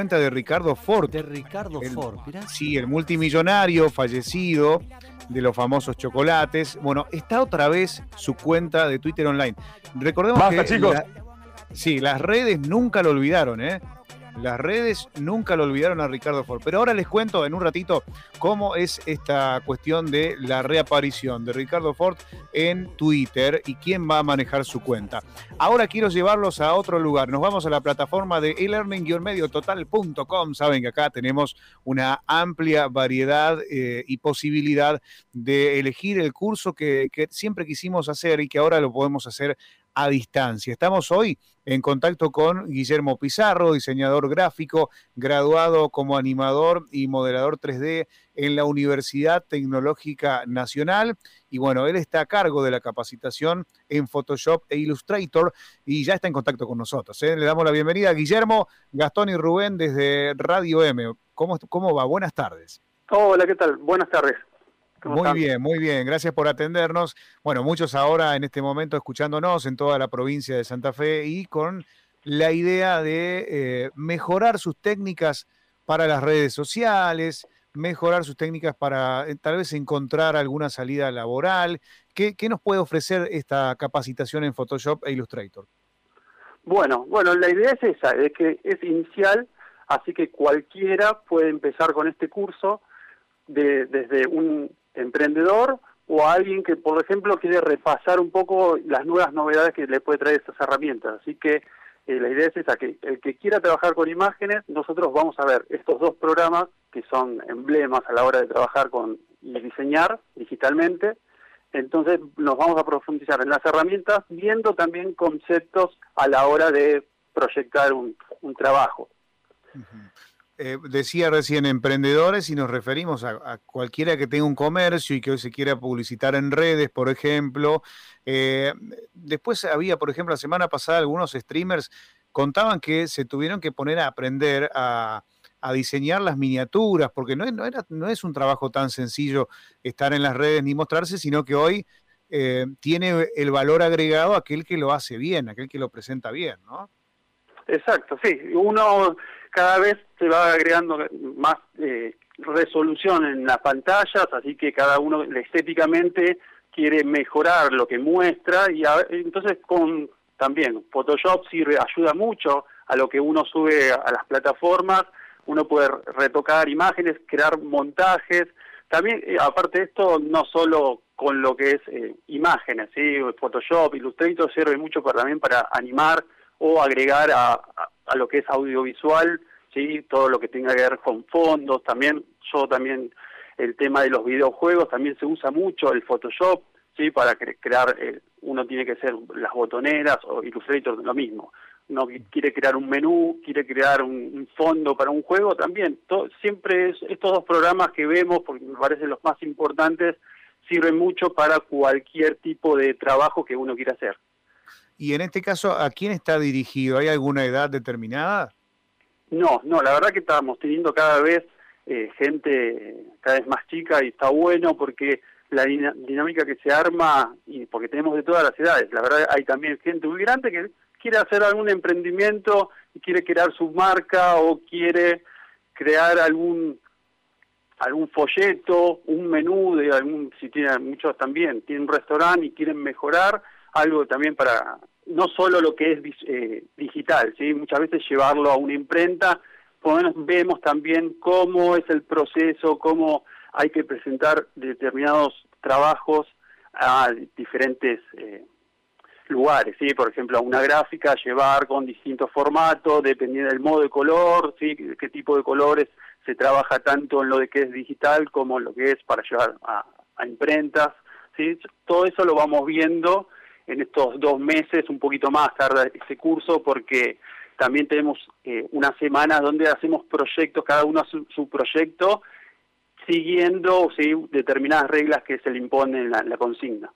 cuenta de Ricardo Ford. De Ricardo El- Ford, mirá. Sí, el multimillonario fallecido de los famosos chocolates. Bueno, está otra vez su cuenta de Twitter online. Recordemos Basta, que chicos. la- sí, las redes nunca lo olvidaron, ¿eh? Las redes nunca lo olvidaron a Ricardo Ford. Pero ahora les cuento en un ratito cómo es esta cuestión de la reaparición de Ricardo Ford en Twitter y quién va a manejar su cuenta. Ahora quiero llevarlos a otro lugar. Nos vamos a la plataforma de elearning-mediototal.com. Saben que acá tenemos una amplia variedad eh, y posibilidad de elegir el curso que, que siempre quisimos hacer y que ahora lo podemos hacer a distancia. Estamos hoy en contacto con Guillermo Pizarro, diseñador gráfico, graduado como animador y modelador 3D en la Universidad Tecnológica Nacional. Y bueno, él está a cargo de la capacitación en Photoshop e Illustrator y ya está en contacto con nosotros. ¿eh? Le damos la bienvenida a Guillermo, Gastón y Rubén desde Radio M. ¿Cómo, cómo va? Buenas tardes. Hola, ¿qué tal? Buenas tardes. ¿Cómo Muy están? bien, muy bien. Gracias por atendernos. Bueno, muchos ahora en este momento escuchándonos en toda la provincia de Santa Fe y con la idea de eh, mejorar sus técnicas para las redes sociales, mejorar sus técnicas para eh, tal vez encontrar alguna salida laboral. ¿Qué, qué nos puede ofrecer esta capacitación en Photoshop e Illustrator? Bueno, bueno, la idea es esa, es que es inicial, así que cualquiera puede empezar con este curso de, desde un emprendedor o alguien que, por ejemplo, quiere repasar un poco las nuevas novedades que le puede traer estas herramientas. Así que eh, la idea es esa, que el que quiera trabajar con imágenes, nosotros vamos a ver estos dos programas que son emblemas a la hora de trabajar con y diseñar digitalmente. Entonces nos vamos a profundizar en las herramientas, viendo también conceptos a la hora de proyectar un, un trabajo. Eh, decía recién emprendedores y nos referimos a, cualquiera que tenga un comercio y que hoy se quiera publicitar en redes, por ejemplo. Eh, después había, por ejemplo, la semana pasada algunos streamers contaban que se tuvieron que poner a aprender a, diseñar las miniaturas, porque no, era, no es un trabajo tan sencillo estar en las redes ni mostrarse, sino que hoy eh, tiene el valor agregado aquel que lo hace bien, aquel que lo presenta bien, ¿no? Exacto, sí. Uno cada vez se va agregando más eh, resolución en las pantallas, así que cada uno estéticamente quiere mejorar lo que muestra y a- entonces con también Photoshop sirve, ayuda mucho a lo que uno sube a las plataformas, uno puede retocar imágenes, crear montajes, también eh, aparte de esto no solo con lo que es eh, imágenes, ¿sí? Photoshop, Illustrator sirve mucho para, también para animar o agregar a, a lo que es audiovisual, sí, todo lo que tenga que ver con fondos, también yo también el tema de los videojuegos también se usa mucho el Photoshop, sí, para cre- crear eh, uno tiene que ser las botoneras o Illustrator lo mismo. Qui- quiere crear un menú, quiere crear un, fondo para un juego también. Siempre es- estos dos programas que vemos, porque me parecen los más importantes, sirven mucho para cualquier tipo de trabajo que uno quiera hacer. Y en este caso, ¿a quién está dirigido? ¿Hay alguna edad determinada? No, no, la verdad que estamos teniendo cada vez eh, gente cada vez más chica y está bueno porque la dinámica que se arma, y porque tenemos de todas las edades, la verdad hay también gente muy grande que quiere hacer algún emprendimiento y quiere crear su marca o quiere crear algún algún folleto, un menú de algún, si tienen muchos también, tienen un restaurante y quieren mejorar, algo también para, no solo lo que es eh, digital, ¿sí? muchas veces llevarlo a una imprenta, por lo menos vemos también cómo es el proceso, cómo hay que presentar determinados trabajos a diferentes eh, lugares, ¿sí? Por ejemplo, a una gráfica, llevar con distintos formatos, dependiendo del modo de color, ¿sí? Qué tipo de colores se trabaja tanto en lo de que es digital como en lo que es para llevar a, a imprentas, ¿sí? Todo eso lo vamos viendo en estos dos meses, un poquito más tarda este curso, porque también tenemos eh, unas semanas donde hacemos proyectos, cada uno hace su, proyecto, siguiendo ¿sí? determinadas reglas que se le imponen en la, la consigna.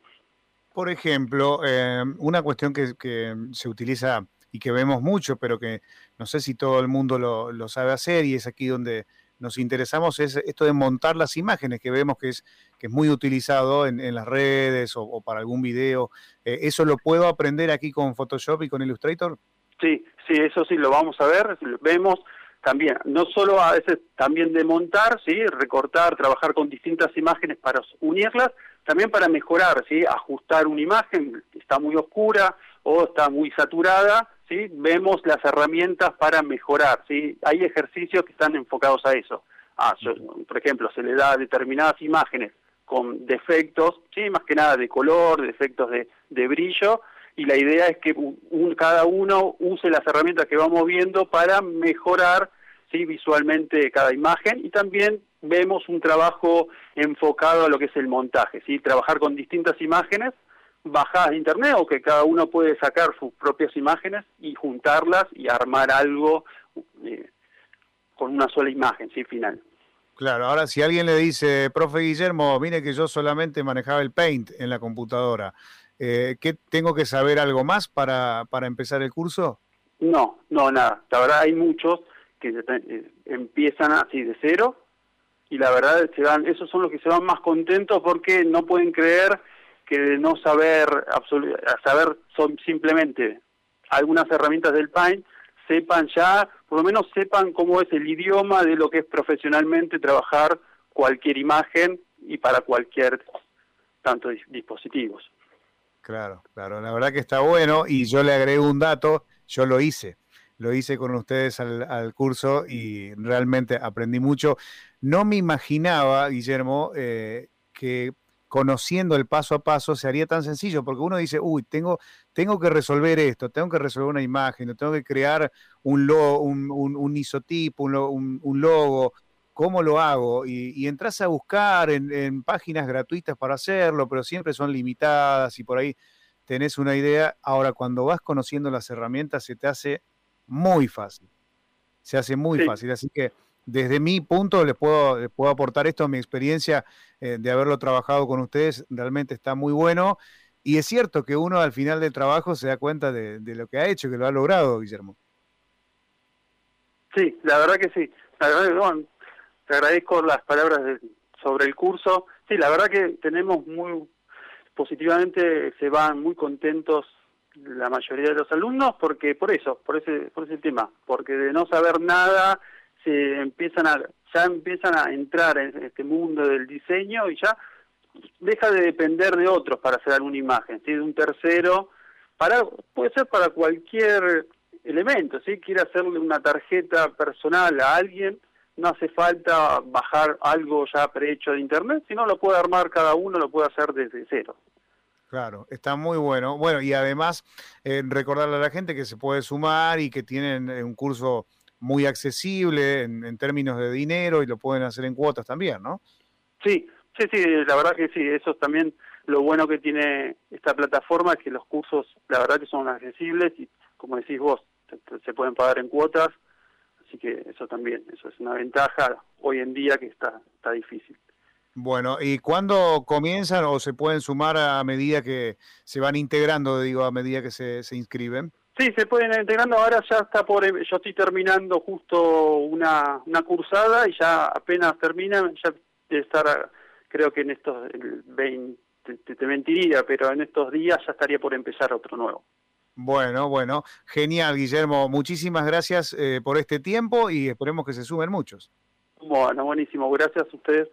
Por ejemplo, eh, una cuestión que, que se utiliza y que vemos mucho, pero que no sé si todo el mundo lo, lo sabe hacer y es aquí donde nos interesamos, es esto de montar las imágenes, que vemos que es, que es muy utilizado en, en las redes o, para algún video. Eh, ¿Eso lo puedo aprender aquí con Photoshop y con Illustrator? Sí, sí, eso sí lo vamos a ver, vemos también, no solo a veces también de montar, ¿sí? recortar, trabajar con distintas imágenes para unirlas, también para mejorar, ¿sí? ajustar una imagen está muy oscura o está muy saturada, ¿sí? vemos las herramientas para mejorar. ¿sí? Hay ejercicios que están enfocados a eso. Ah, por ejemplo, se le da determinadas imágenes con defectos, sí, más que nada de color, defectos de, de brillo, y la idea es que cada uno use las herramientas que vamos viendo para mejorar ¿sí? visualmente cada imagen y también vemos un trabajo enfocado a lo que es el montaje, ¿sí? trabajar con distintas imágenes bajadas de internet o que cada uno puede sacar sus propias imágenes y juntarlas y armar algo eh, con una sola imagen, ¿sí? final. Claro, ahora si alguien le dice, profe Guillermo, mire que yo solamente manejaba el Paint en la computadora, eh, ¿qué tengo que saber algo más para, para empezar el curso? No, no, nada. La verdad hay muchos que eh, empiezan así de cero y la verdad se van, esos son los que se van más contentos porque no pueden creer que de no saber, saber son simplemente algunas herramientas del Paint, sepan ya, por lo menos sepan cómo es el idioma de lo que es profesionalmente trabajar cualquier imagen y para cualquier tanto dispositivos. Claro, claro, la verdad que está bueno y yo le agregué un dato, yo lo hice, lo hice con ustedes al, curso y realmente aprendí mucho. No me imaginaba, Guillermo, eh, que conociendo el paso a paso se haría tan sencillo, porque uno dice, uy, tengo, tengo que resolver esto, tengo que resolver una imagen, tengo que crear un, un, isotipo, un, logo, ¿cómo lo hago? Y, entras a buscar en, páginas gratuitas para hacerlo, pero siempre son limitadas y por ahí tenés una idea. Ahora, cuando vas conociendo las herramientas, se te hace muy fácil. Se hace muy fácil. Así que desde mi punto les puedo, puedo aportar esto, mi experiencia eh, de haberlo trabajado con ustedes realmente está muy bueno. Y es cierto que uno al final del trabajo se da cuenta de, lo que ha hecho, que lo ha logrado, Guillermo. Sí, la verdad que sí. La verdad, te agradezco las palabras sobre el curso. Sí, la verdad que tenemos muy positivamente, se van muy contentos la mayoría de los alumnos porque por eso, por ese, por ese tema, porque de no saber nada se empiezan a, ya empiezan a entrar en este mundo del diseño y ya deja de depender de otros para hacer alguna imagen, ¿sí? de un tercero, para puede ser para cualquier elemento, si quiere hacerle una tarjeta personal a alguien, no hace falta bajar algo ya prehecho de internet, sino lo puede armar cada uno, lo puede hacer desde cero. Claro, está muy bueno. Bueno, y además eh, recordarle a la gente que se puede sumar y que tienen eh, un curso muy accesible en, términos de dinero y lo pueden hacer en cuotas también, ¿no? Sí, sí, sí, la verdad que sí, eso es también lo bueno que tiene esta plataforma, es que los cursos, la verdad que son accesibles y como decís vos, se, pueden pagar en cuotas, así que eso también, eso es una ventaja hoy en día que está, está difícil. Bueno, ¿y cuándo comienzan o se pueden sumar a medida que se van integrando, digo, a medida que se, se inscriben? Sí, se pueden integrando. Ahora ya está por. Yo estoy terminando justo una, una cursada y ya apenas termina, ya de estar, creo que en estos. El 20, te, mentiría, pero en estos días ya estaría por empezar otro nuevo. Bueno, bueno, genial, Guillermo. Muchísimas gracias eh, por este tiempo y esperemos que se sumen muchos. Bueno, buenísimo. Gracias a ustedes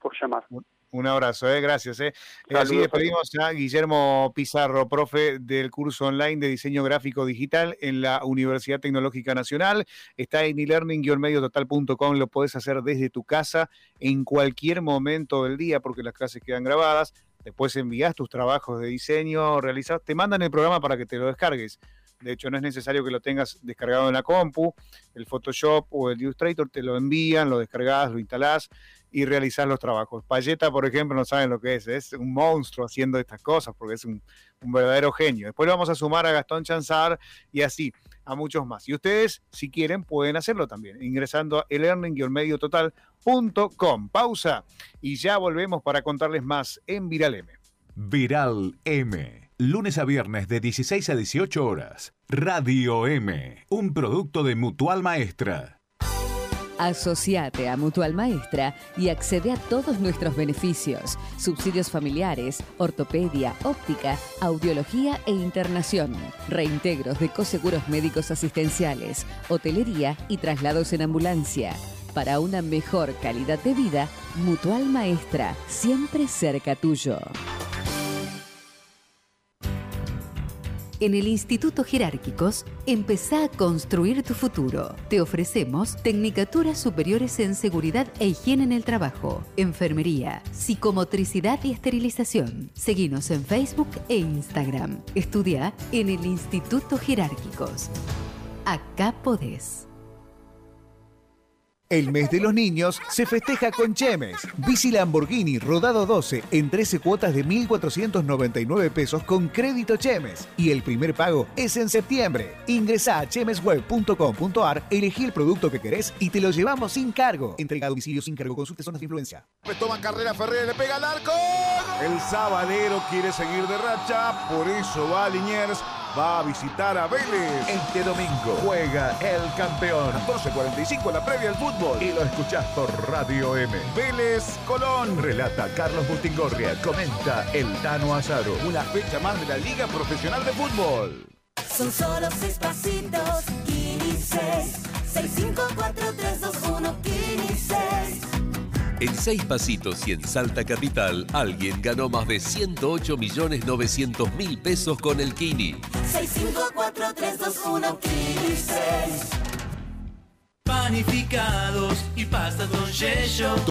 por llamar. Un abrazo, eh, gracias. Eh. así despedimos a Guillermo Pizarro, profe del curso online de diseño gráfico digital en la Universidad Tecnológica Nacional. Está en elearning-mediototal.com, lo puedes hacer desde tu casa en cualquier momento del día porque las clases quedan grabadas. Después envías tus trabajos de diseño realizados, te mandan el programa para que te lo descargues. De hecho, no es necesario que lo tengas descargado en la compu, el Photoshop o el Illustrator te lo envían, lo descargas, lo instalás y realizar los trabajos. Payeta, por ejemplo, no saben lo que es, es un monstruo haciendo estas cosas porque es un, verdadero genio. Después lo vamos a sumar a Gastón Chanzar y así a muchos más. Y ustedes, si quieren, pueden hacerlo también, ingresando a elearning-mediototal.com. Pausa y ya volvemos para contarles más en Viral M. Viral M. Lunes a viernes de 16 a 18 horas. Radio M. Un producto de Mutual Maestra. Asociate a Mutual Maestra y accede a todos nuestros beneficios, subsidios familiares, ortopedia, óptica, audiología e internación, reintegros de coseguros médicos asistenciales, hotelería y traslados en ambulancia. Para una mejor calidad de vida, Mutual Maestra, siempre cerca tuyo. En el Instituto Jerárquicos, empezá a construir tu futuro. Te ofrecemos tecnicaturas superiores en seguridad e higiene en el trabajo, enfermería, psicomotricidad y esterilización. Seguinos en Facebook e Instagram. Estudia en el Instituto Jerárquicos. Acá podés. El mes de los niños se festeja con Chemes. Bici Lamborghini rodado 12 en 13 cuotas de 1.499 pesos con crédito Chemes. Y el primer pago es en septiembre. Ingresa a chemesweb.com.ar, elegí el producto que querés y te lo llevamos sin cargo. Entrega a domicilio sin cargo. Consulte zonas de influencia. Toma carrera Ferrer, le pega al arco. El sabalero quiere seguir de racha, por eso va a Liniers va a visitar a Vélez. Este domingo juega el campeón. 12.45 la previa del fútbol. Y lo escuchás por Radio M. Vélez Colón. Relata Carlos Bustingorria. Comenta el Tano Azaro. Una fecha más de la Liga Profesional de Fútbol. Son solo seis pasitos, Kini 6. 6, 5, 4, 3, 2, 1, Kini 6. En seis pasitos y en Salta Capital, alguien ganó más de 108 millones 900 mil pesos con el Kini. 6, 5, 4, 3, 2, 1, Kini 6. Panificados y pasta con yello.